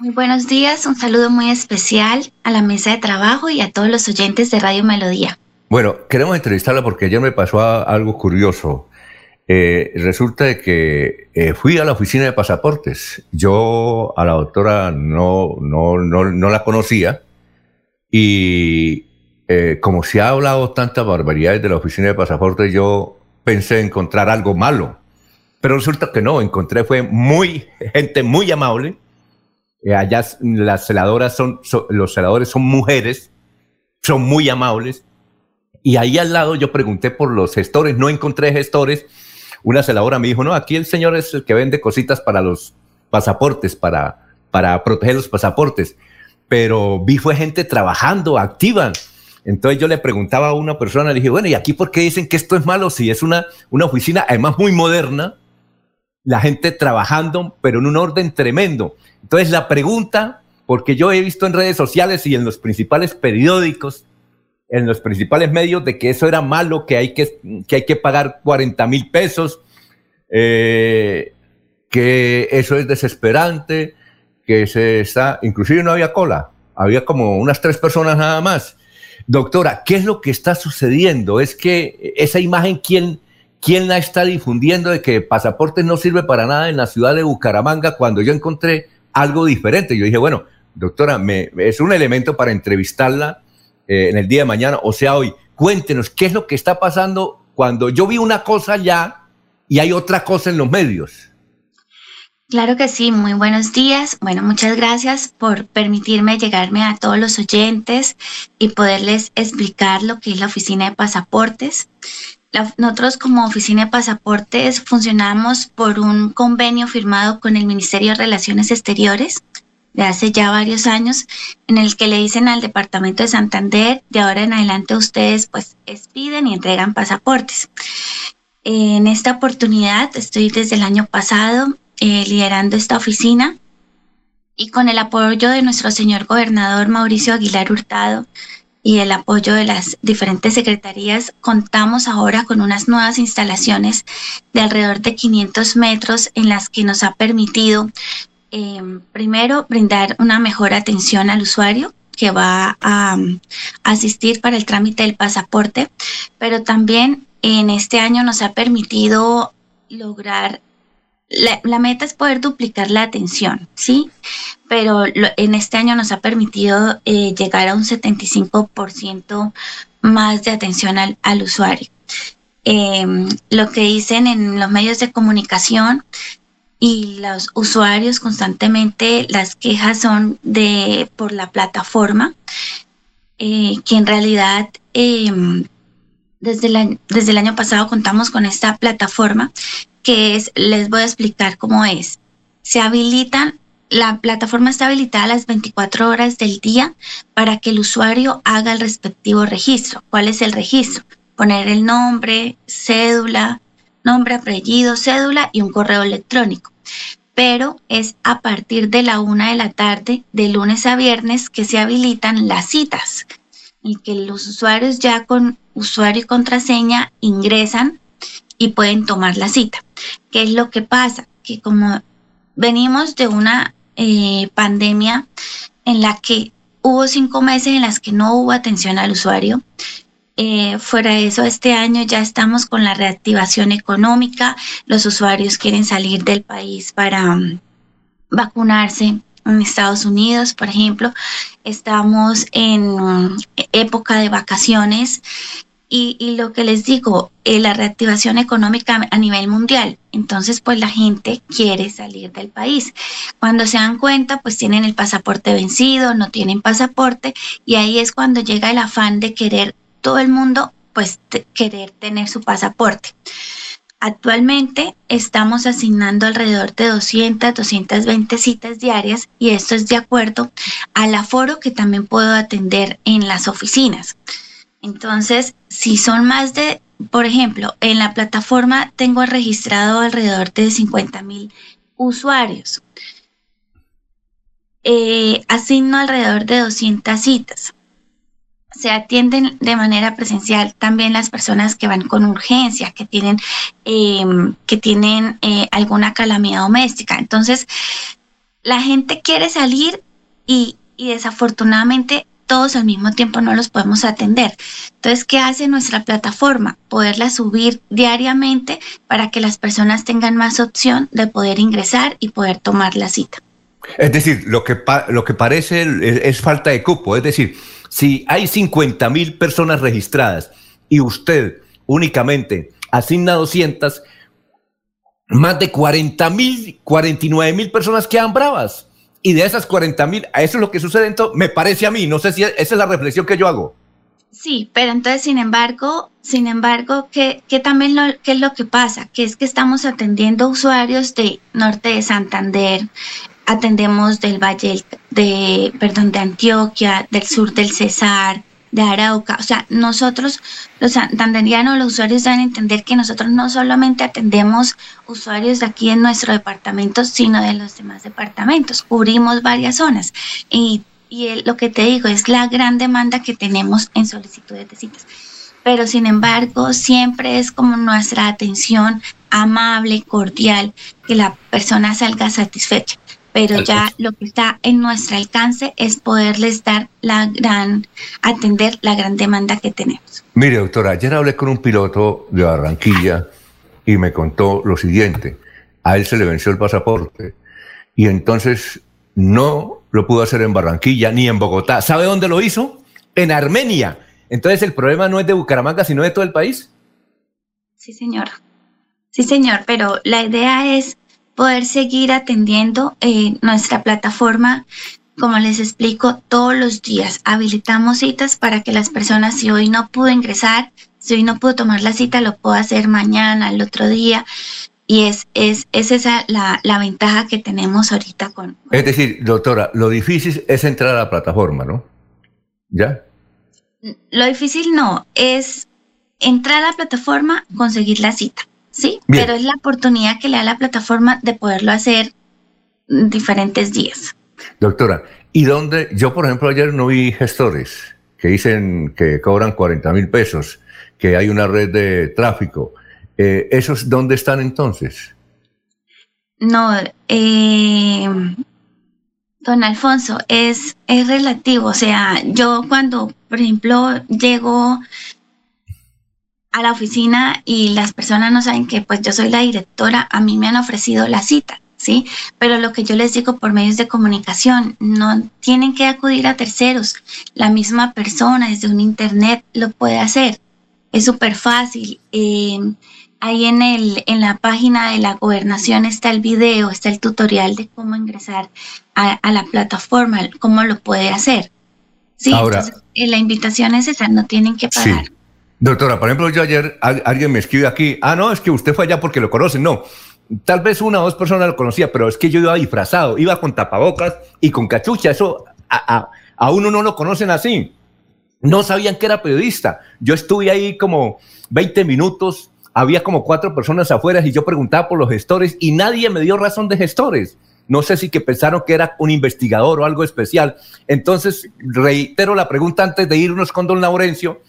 Muy buenos días, un saludo muy especial a la mesa de trabajo y a todos los oyentes de Radio Melodía. Bueno, queremos entrevistarla porque ayer me pasó algo curioso. Eh, resulta que eh, fui a la oficina de pasaportes. Yo a la doctora no, no, no, la conocía y eh, como se ha hablado tantas barbaridades de la oficina de pasaportes, yo pensé encontrar algo malo. Pero resulta que no, encontré fue muy, gente muy amable eh, allá las celadoras son, los celadores son mujeres, son muy amables. Y ahí al lado yo pregunté por los gestores, no encontré gestores. Una celadora me dijo, no, aquí el señor es el que vende cositas para los pasaportes, para, para proteger los pasaportes. Pero vi fue gente trabajando, activa. Entonces yo le preguntaba a una persona, le dije, bueno, ¿y aquí por qué dicen que esto es malo si es una, una oficina además muy moderna? La gente trabajando, pero en un orden tremendo. Entonces la pregunta, porque yo he visto en redes sociales y en los principales periódicos, en los principales medios, de que eso era malo, que hay que, que, hay que pagar 40 mil pesos, eh, que eso es desesperante, que se está, inclusive no había cola, había como unas tres personas nada más. Doctora, ¿qué es lo que está sucediendo? Es que esa imagen, ¿quién, quién la está difundiendo de que pasaporte no sirve para nada en la ciudad de Bucaramanga cuando yo encontré algo diferente. Yo dije, bueno, doctora, me, es un elemento para entrevistarla eh, en el día de mañana, o sea, hoy. Cuéntenos qué es lo que está pasando cuando yo vi una cosa ya y hay otra cosa en los medios. Claro que sí, muy buenos días. Bueno, muchas gracias por permitirme llegarme a todos los oyentes y poderles explicar lo que es la oficina de pasaportes. Nosotros como oficina de pasaportes funcionamos por un convenio firmado con el Ministerio de Relaciones Exteriores de hace ya varios años, en el que le dicen al Departamento de Santander, de ahora en adelante ustedes pues expiden y entregan pasaportes. En esta oportunidad estoy desde el año pasado eh, liderando esta oficina y con el apoyo de nuestro señor gobernador Mauricio Aguilar Hurtado y el apoyo de las diferentes secretarías, contamos ahora con unas nuevas instalaciones de alrededor de 500 metros en las que nos ha permitido, eh, primero, brindar una mejor atención al usuario que va a asistir para el trámite del pasaporte, pero también en este año nos ha permitido lograr la, meta es poder duplicar la atención, ¿sí? Pero en este año nos ha permitido eh, llegar a un 75% más de atención al, usuario. Em, lo que dicen en los medios de comunicación y los usuarios constantemente, las quejas son de por la plataforma, eh, que en realidad em, desde, desde el año pasado contamos con esta plataforma que es, les voy a explicar cómo es. Se habilitan, la plataforma está habilitada a las 24 horas del día para que el usuario haga el respectivo registro. ¿Cuál es el registro? Poner el nombre, cédula, nombre, apellido, cédula y un correo electrónico. Pero es a partir de la una de la tarde, de lunes a viernes, que se habilitan las citas y que los usuarios ya con usuario y contraseña ingresan y pueden tomar la cita. ¿Qué es lo que pasa? Que como venimos de una eh, pandemia en la que hubo cinco meses en las que no hubo atención al usuario, eh, fuera de eso, este año ya estamos con la reactivación económica, los usuarios quieren salir del país para um, vacunarse. En Estados Unidos, por ejemplo, estamos en um, época de vacaciones y, lo que les digo, eh, la reactivación económica a nivel mundial. Entonces, pues la gente quiere salir del país. Cuando se dan cuenta, pues tienen el pasaporte vencido, no tienen pasaporte y ahí es cuando llega el afán de querer todo el mundo, pues querer tener su pasaporte. Actualmente estamos asignando alrededor de 200, 220 citas diarias y esto es de acuerdo al aforo que también puedo atender en las oficinas. Entonces, si son más de, por ejemplo, en la plataforma tengo registrado alrededor de 50 mil usuarios. Eh, asigno alrededor de 200 citas. Se atienden de manera presencial también las personas que van con urgencia, que tienen, em, que tienen eh, alguna calamidad doméstica. Entonces, la gente quiere salir y, y desafortunadamente todos al mismo tiempo no los podemos atender. Entonces, ¿qué hace nuestra plataforma? Poderla subir diariamente para que las personas tengan más opción de poder ingresar y poder tomar la cita. Es decir, lo que, lo que parece es, falta de cupo. Es decir, si hay 50 mil personas registradas y usted únicamente asigna 200, más de 40 mil, 49 mil personas quedan bravas. Y de esas 40 mil, eso es lo que sucede, entonces, me parece a mí, no sé si esa es la reflexión que yo hago. Sí, pero entonces, sin embargo, sin embargo, ¿qué, también lo, qué es lo que pasa? Que es que estamos atendiendo usuarios de norte de Santander, atendemos del Valle de, perdón, de Antioquia, del sur del Cesar, de Arauca. O sea, nosotros, los santanderianos, los usuarios deben entender que nosotros no solamente atendemos usuarios de aquí en nuestro departamento, sino de los demás departamentos. Cubrimos varias zonas. Y, y lo que te digo es la gran demanda que tenemos en solicitudes de citas. Pero sin embargo, siempre es como nuestra atención amable, cordial, que la persona salga satisfecha pero ya lo que está en nuestro alcance es poderles dar la gran, atender la gran demanda que tenemos. Mire, doctora, ayer hablé con un piloto de Barranquilla y me contó lo siguiente. A él se le venció el pasaporte y entonces no lo pudo hacer en Barranquilla ni en Bogotá. ¿Sabe dónde lo hizo? En Armenia. Entonces el problema no es de Bucaramanga, sino de todo el país. Sí, señor. Sí, señor, pero la idea es poder seguir atendiendo eh, nuestra plataforma. Como les explico, todos los días habilitamos citas para que las personas, si hoy no pudo ingresar, si hoy no pudo tomar la cita, lo pueda hacer mañana, el otro día. Y es, es, es esa la, la ventaja que tenemos ahorita con... Es decir, doctora, lo difícil es entrar a la plataforma, ¿no? ¿Ya? Lo difícil no, es entrar a la plataforma, conseguir la cita. Sí, pero es la oportunidad que le da la plataforma de poderlo hacer diferentes días. Doctora, ¿y dónde? Yo, por ejemplo, ayer no vi gestores que dicen que cobran 40 mil pesos, que hay una red de tráfico. Eh, ¿Esos dónde están entonces? No, eh, don Alfonso, es, es relativo. O sea, yo cuando, por ejemplo, llego a la oficina y las personas no saben que pues yo soy la directora, a mí me han ofrecido la cita, ¿sí? Pero lo que yo les digo por medios de comunicación, no tienen que acudir a terceros, la misma persona desde un internet lo puede hacer, es súper fácil. Em, ahí en, el, en la página de la gobernación está el video, está el tutorial de cómo ingresar a, la plataforma, cómo lo puede hacer. Sí, Ahora, entonces, eh, la invitación es esa, no tienen que pagar. Doctora, por ejemplo, yo ayer alguien me escribe aquí, ah, no, es que usted fue allá porque lo conocen. No, tal vez una o dos personas lo conocía, pero es que yo iba disfrazado, iba con tapabocas y con cachucha. Eso a, a, uno no lo conocen así. No sabían que era periodista. Yo estuve ahí como 20 minutos, había como cuatro personas afuera y yo preguntaba por los gestores y nadie me dio razón de gestores. No sé si que pensaron que era un investigador o algo especial. Entonces, reitero la pregunta antes de irnos con don Laurencio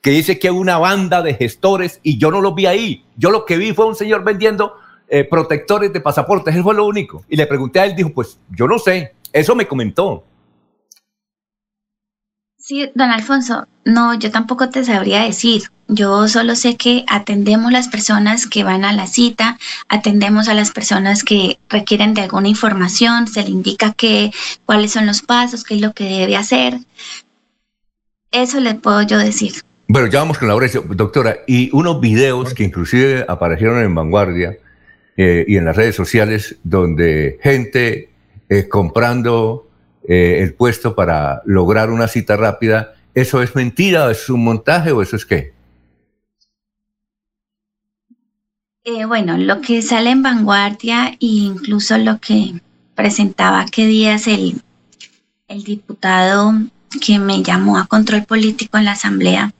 que dice que una banda de gestores y yo no los vi ahí. Yo lo que vi fue un señor vendiendo eh, protectores de pasaportes, eso fue lo único. Y le pregunté a él, dijo, pues yo no sé, eso me comentó. Sí, don Alfonso, no, yo tampoco te sabría decir. Yo solo sé que atendemos las personas que van a la cita, atendemos a las personas que requieren de alguna información, se le indica que, cuáles son los pasos, qué es lo que debe hacer. Eso le puedo yo decir. Bueno, ya vamos con la hora, doctora, y unos videos que inclusive aparecieron en Vanguardia eh, y en las redes sociales donde gente eh, comprando eh, el puesto para lograr una cita rápida, ¿eso es mentira, es un montaje o eso es qué? bueno, lo que sale en Vanguardia e incluso lo que presentaba qué días el, el diputado que me llamó a control político en la asamblea,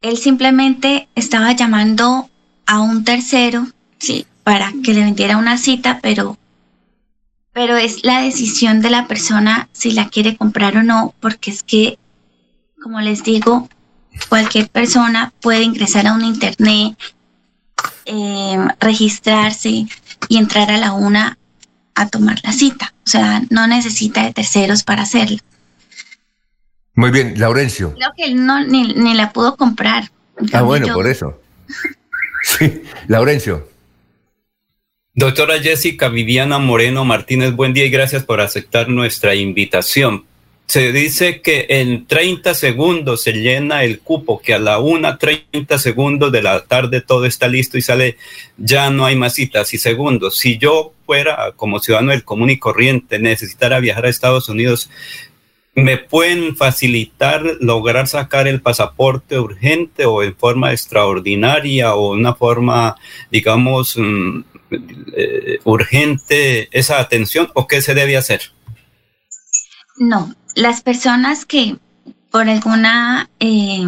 él simplemente estaba llamando a un tercero, sí, para que le vendiera una cita, pero, pero es la decisión de la persona si la quiere comprar o no, porque es que, como les digo, cualquier persona puede ingresar a un internet, em, registrarse y entrar a la una a tomar la cita. O sea, no necesita de terceros para hacerlo. Muy bien, Laurencio. Creo que él no, ni, ni la pudo comprar. Ah, bueno, por eso. Sí, Laurencio. Doctora Jessica Viviana Moreno Martínez, buen día y gracias por aceptar nuestra invitación. Se dice que en 30 segundos se llena el cupo, que a la una 30 segundos de la tarde todo está listo y sale, ya no hay más citas y segundos. Si yo fuera como ciudadano del común y corriente, necesitara viajar a Estados Unidos, ¿Me pueden facilitar lograr sacar el pasaporte urgente o en forma extraordinaria o una forma, digamos, mm, eh, urgente esa atención o qué se debe hacer? No, las personas que por alguna, eh,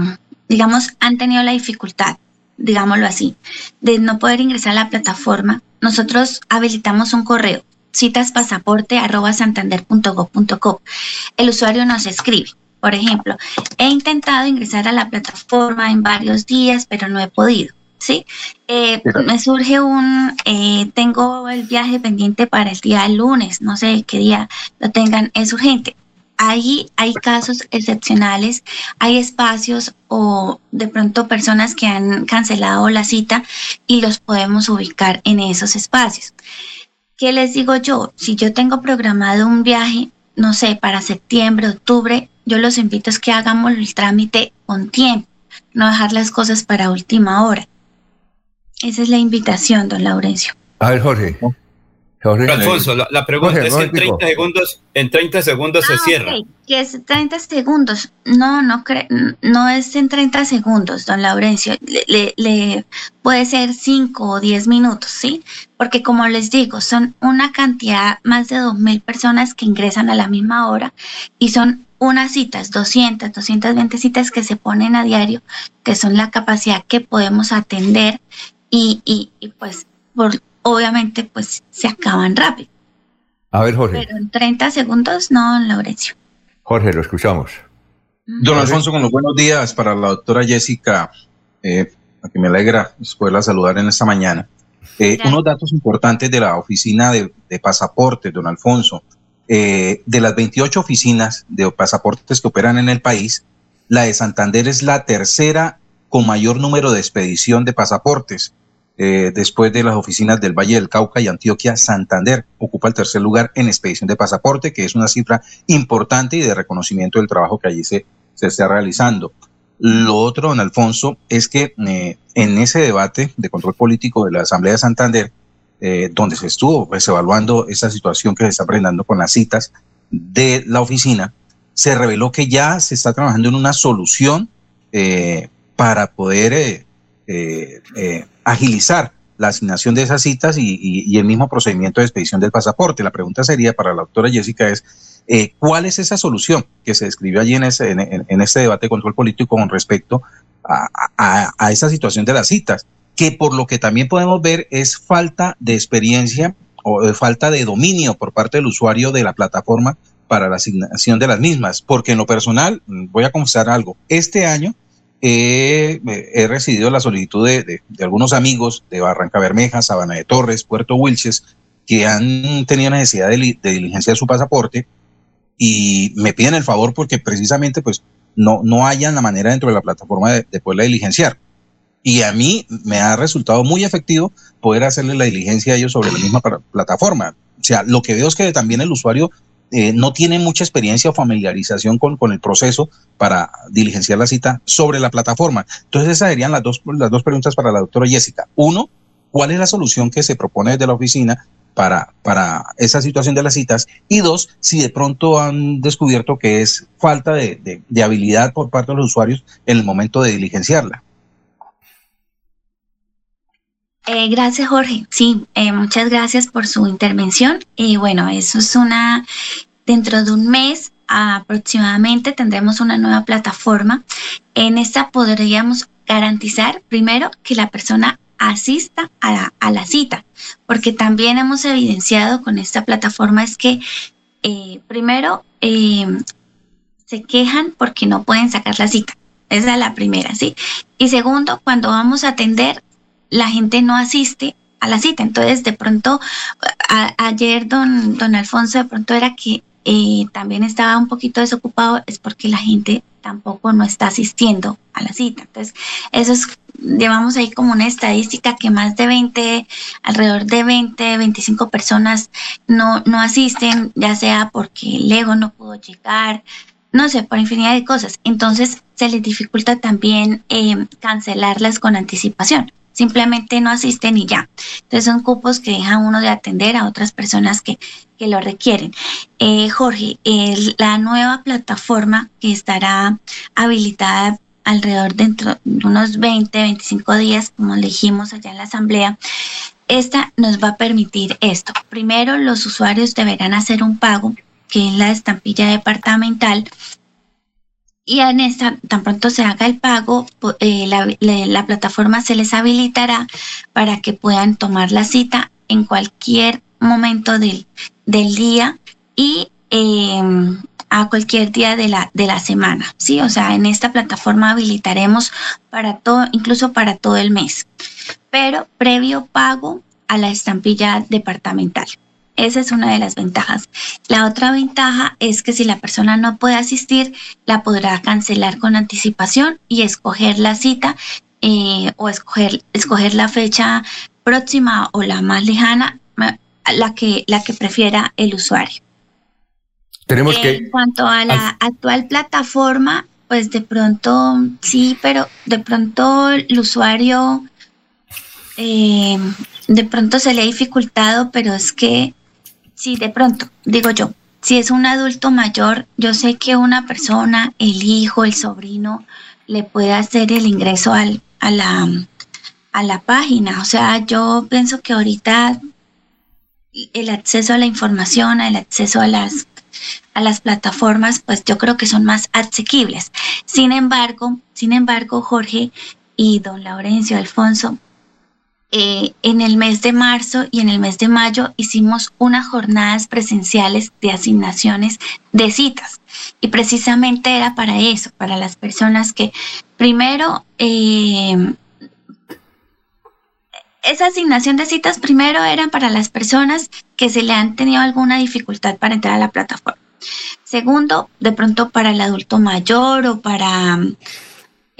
digamos, han tenido la dificultad, digámoslo así, de no poder ingresar a la plataforma, nosotros habilitamos un correo citaspasaporte.santander.gov.co. El usuario nos escribe. Por ejemplo, he intentado ingresar a la plataforma en varios días, pero no he podido. ¿sí? Eh, me surge un, eh, tengo el viaje pendiente para el día lunes, no sé qué día lo tengan, es urgente. Ahí hay casos excepcionales, hay espacios o de pronto personas que han cancelado la cita y los podemos ubicar en esos espacios. ¿Qué les digo yo? Si yo tengo programado un viaje, no sé, para septiembre, octubre, yo los invito a que hagamos el trámite con tiempo, no dejar las cosas para última hora. Esa es la invitación, don Laurencio. A ver, Jorge. Alfonso, la, pregunta es en 30 segundos, en 30 segundos se ah, cierra. Que es 30 segundos. No, no no es en 30 segundos, don Laurencio. Le, puede ser 5 o 10 minutos, ¿sí? Porque como les digo, son una cantidad, más de 2.000 personas que ingresan a la misma hora y son unas citas, 200, 220 citas que se ponen a diario, que son la capacidad que podemos atender y, y, y pues por obviamente pues se acaban rápido. A ver, Jorge. Pero en 30 segundos no, Laurencio. Jorge, lo escuchamos. Don Alfonso, con los buenos días para la doctora Jessica, eh, a que me alegra poderla saludar en esta mañana. Eh, unos datos importantes de la oficina de, pasaportes, don Alfonso. Eh, de las 28 oficinas de pasaportes que operan en el país, la de Santander es la tercera con mayor número de expedición de pasaportes. Eh, después de las oficinas del Valle del Cauca y Antioquia, Santander ocupa el tercer lugar en expedición de pasaporte, que es una cifra importante y de reconocimiento del trabajo que allí se, se está realizando. Lo otro, don Alfonso, es que eh, en ese debate de control político de la Asamblea de Santander, eh, donde se estuvo pues, evaluando esa situación que se está presentando con las citas de la oficina, se reveló que ya se está trabajando en una solución para poder agilizar la asignación de esas citas y, el mismo procedimiento de expedición del pasaporte. La pregunta sería para la doctora Jessica es, eh, ¿cuál es esa solución que se describió allí en, ese, en, este debate de control político con respecto a, esa situación de las citas? Que por lo que también podemos ver es falta de experiencia o falta de dominio por parte del usuario de la plataforma para la asignación de las mismas. Porque en lo personal, voy a confesar algo, este año he, recibido la solicitud de, algunos amigos de Barranca Bermeja, Sabana de Torres, Puerto Wilches, que han tenido necesidad de, diligencia de su pasaporte y me piden el favor porque precisamente pues no, no hayan la manera dentro de la plataforma de poderla diligenciar. Y a mí me ha resultado muy efectivo poder hacerle la diligencia a ellos sobre la misma plataforma. O sea, lo que veo es que también el usuario eh, no tiene mucha experiencia o familiarización con, con, el proceso para diligenciar la cita sobre la plataforma. Entonces esas serían las dos, las dos preguntas para la doctora Jessica. Uno, ¿cuál es la solución que se propone desde la oficina para, para esa situación de las citas? Y dos, si de pronto han descubierto que es falta de, de, habilidad por parte de los usuarios en el momento de diligenciarla. Eh, gracias, Jorge. Sí, eh, muchas gracias por su intervención. Y bueno, eso es una, dentro de un mes aproximadamente tendremos una nueva plataforma. En esta podríamos garantizar primero que la persona asista a la, cita, porque también hemos evidenciado con esta plataforma es que eh, primero se quejan porque no pueden sacar la cita. Esa es la primera, ¿sí? Y segundo, cuando vamos a atender, la gente no asiste a la cita. Entonces, de pronto, ayer don, don Alfonso de pronto era que eh, también estaba un poquito desocupado, es porque la gente tampoco no está asistiendo a la cita. Entonces, eso es, llevamos ahí como una estadística que más de 20, alrededor de 20, 25 personas no, no asisten, ya sea porque el ego no pudo llegar, no sé, por infinidad de cosas. Entonces, se les dificulta también eh, cancelarlas con anticipación simplemente no asisten y ya. Entonces son cupos que dejan uno de atender a otras personas que, que lo requieren. Eh, Jorge, la nueva plataforma que estará habilitada alrededor dentro de unos 20, 25 días, como le dijimos allá en la asamblea, esta nos va a permitir esto. Primero, los usuarios deberán hacer un pago, que es la estampilla departamental, y en esta, tan pronto se haga el pago, eh, la, plataforma se les habilitará para que puedan tomar la cita en cualquier momento del, del día y em, a cualquier día de la, de la semana, ¿sí? O sea, en esta plataforma habilitaremos para todo, incluso para todo el mes, pero previo pago a la estampilla departamental. Esa es una de las ventajas. La otra ventaja es que si la persona no puede asistir, la podrá cancelar con anticipación y escoger la cita eh, o escoger, escoger la fecha próxima o la más lejana, la que, la que prefiera el usuario. Tenemos que... En cuanto a la actual plataforma, pues de pronto sí, pero de pronto el usuario eh, de pronto se le ha dificultado, pero es que Sí, de pronto, digo yo, si es un adulto mayor, yo sé que una persona, el hijo, el sobrino, le puede hacer el ingreso al, a, la, a la página. O sea, yo pienso que ahorita el acceso a la información, el acceso a las, a las plataformas, pues yo creo que son más asequibles. Sin embargo, sin embargo, Jorge y don Laurencio Alfonso, eh, en el mes de marzo y en el mes de mayo hicimos unas jornadas presenciales de asignaciones de citas. Y precisamente era para eso, para las personas que primero, eh, esa asignación de citas primero eran para las personas que se le han tenido alguna dificultad para entrar a la plataforma. Segundo, de pronto para el adulto mayor o para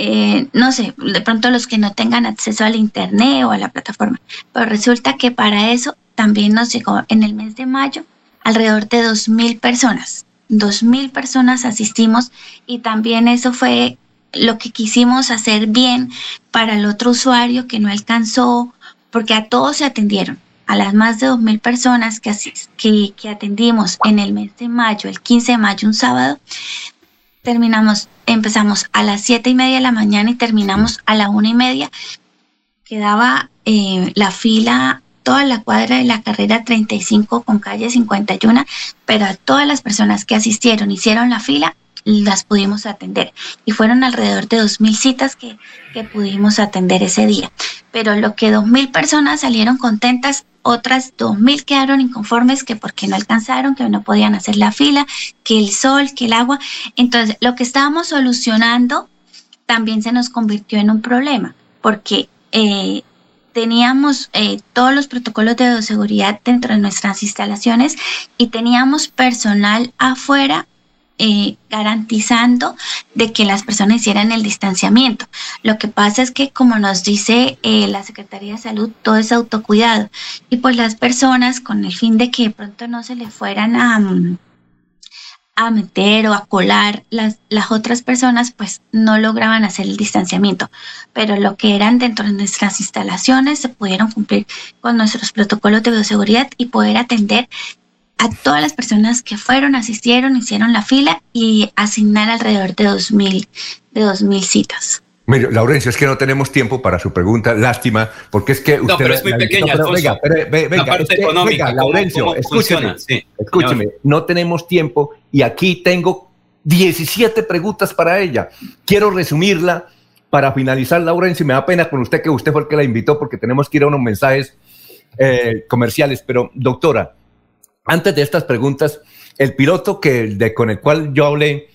eh, no sé, de pronto los que no tengan acceso al Internet o a la plataforma. Pero resulta que para eso también nos llegó en el mes de mayo alrededor de 2.000 personas. 2.000 personas asistimos y también eso fue lo que quisimos hacer bien para el otro usuario que no alcanzó, porque a todos se atendieron. A las más de 2.000 personas que, que, que atendimos en el mes de mayo, el 15 de mayo, un sábado, terminamos, empezamos a las siete y media de la mañana y terminamos a la una y media. Quedaba eh, la fila, toda la cuadra de la carrera 35 con calle 51, pero a todas las personas que asistieron, hicieron la fila, las pudimos atender. Y fueron alrededor de 2.000 citas que, que pudimos atender ese día. Pero lo que 2.000 personas salieron contentas otras 2.000 quedaron inconformes que porque no alcanzaron, que no podían hacer la fila, que el sol, que el agua. Entonces, lo que estábamos solucionando también se nos convirtió en un problema, porque eh, teníamos eh, todos los protocolos de seguridad dentro de nuestras instalaciones y teníamos personal afuera eh, garantizando de que las personas hicieran el distanciamiento. Lo que pasa es que, como nos dice eh, la Secretaría de Salud, todo es autocuidado. Y pues las personas, con el fin de que de pronto no se le fueran a, mm, a meter o a colar las, las otras personas, pues no lograban hacer el distanciamiento. Pero lo que eran dentro de nuestras instalaciones se pudieron cumplir con nuestros protocolos de bioseguridad y poder atender a todas las personas que fueron, asistieron, hicieron la fila y asignar alrededor de 2.000 de 2000 citas. Mire, Laurencio, es que no tenemos tiempo para su pregunta, lástima, porque es que usted... No, pero es muy pequeña, no, venga, venga, venga, Laurencio, escúcheme, escúcheme, no tenemos tiempo y aquí tengo 17 preguntas para ella. Quiero resumirla para finalizar, Laurencio, me da pena con usted que usted fue el que la invitó porque tenemos que ir a unos mensajes eh, comerciales, pero doctora, antes de estas preguntas, el piloto que, con el cual yo hablé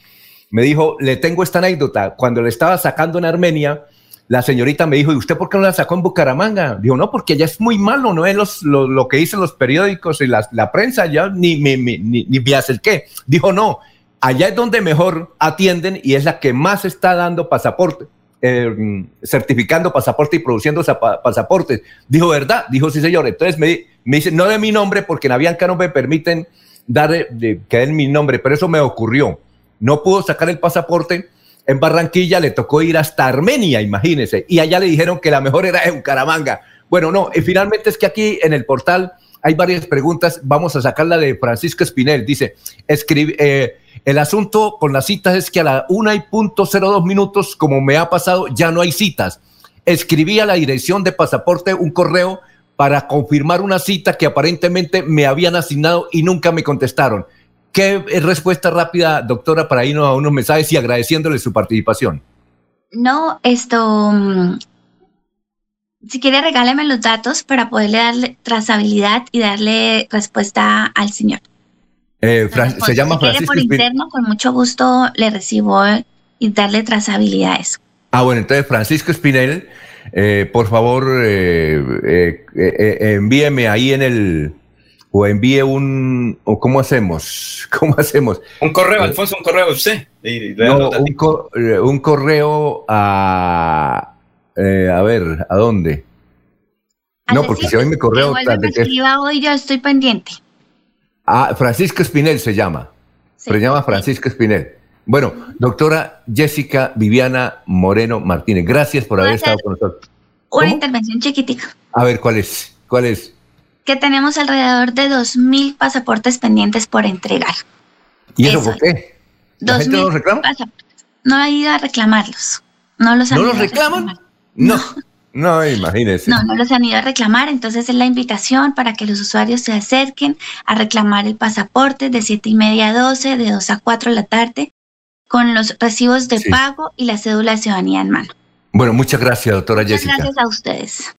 me dijo, le tengo esta anécdota, cuando le estaba sacando en Armenia, la señorita me dijo, ¿y usted por qué no la sacó en Bucaramanga? Dijo, no, porque ya es muy malo, no es los, lo, que dicen los periódicos y la, la prensa, ya ni, ni, ni, ni me qué. Dijo, no, allá es donde mejor atienden y es la que más está dando pasaporte, eh, certificando pasaporte y produciendo pasaportes. Dijo, ¿verdad? Dijo, sí, señor. Entonces me, dice, no de mi nombre, porque en Avianca no me permiten dar de, que den mi nombre, pero eso me ocurrió. No pudo sacar el pasaporte en Barranquilla, le tocó ir hasta Armenia, imagínense, y allá le dijeron que la mejor era en Caramanga. Bueno, no, y finalmente es que aquí en el portal hay varias preguntas, vamos a sacarla de Francisco Espinel, dice, escribe, eh, el asunto con las citas es que a la una y punto dos minutos, como me ha pasado, ya no hay citas. Escribí a la dirección de pasaporte un correo para confirmar una cita que aparentemente me habían asignado y nunca me contestaron. ¿Qué respuesta rápida, doctora, para irnos a unos mensajes y agradeciéndole su participación? No, esto, mm, si quiere regáleme los datos para poderle darle trazabilidad y darle respuesta al señor. Eh, se llama Francisco. por interno, con mucho gusto le recibo y darle trazabilidad a eso. Ah, bueno, entonces Francisco Espinel, eh, por favor, eh, envíeme ahí en el, o envíe un, o cómo hacemos, cómo hacemos. Un correo, Alfonso, un correo usted. No, un, correo a, a ver, ¿a dónde? no, porque si hoy mi correo... hoy, yo estoy pendiente. Ah, Francisco Espinel se llama. Se llama Francisco Espinel. Bueno, doctora Jessica Viviana Moreno Martínez, gracias por haber estado con nosotros. Una intervención chiquitica. A ver, ¿cuál es? ¿Cuál es? Que tenemos alrededor de 2.000 pasaportes pendientes por entregar. ¿Y eso, por qué? ¿La gente no los reclama? No ha ido a reclamarlos. ¿No los, ¿No los reclaman? no. No, imagínese. No, no los han ido a reclamar, entonces es la invitación para que los usuarios se acerquen a reclamar el pasaporte de 7 y media a 12, de 2 a 4 de la tarde, con los recibos de pago y la cédula de ciudadanía en mano. Bueno, muchas gracias, doctora Jessica. Gracias a ustedes.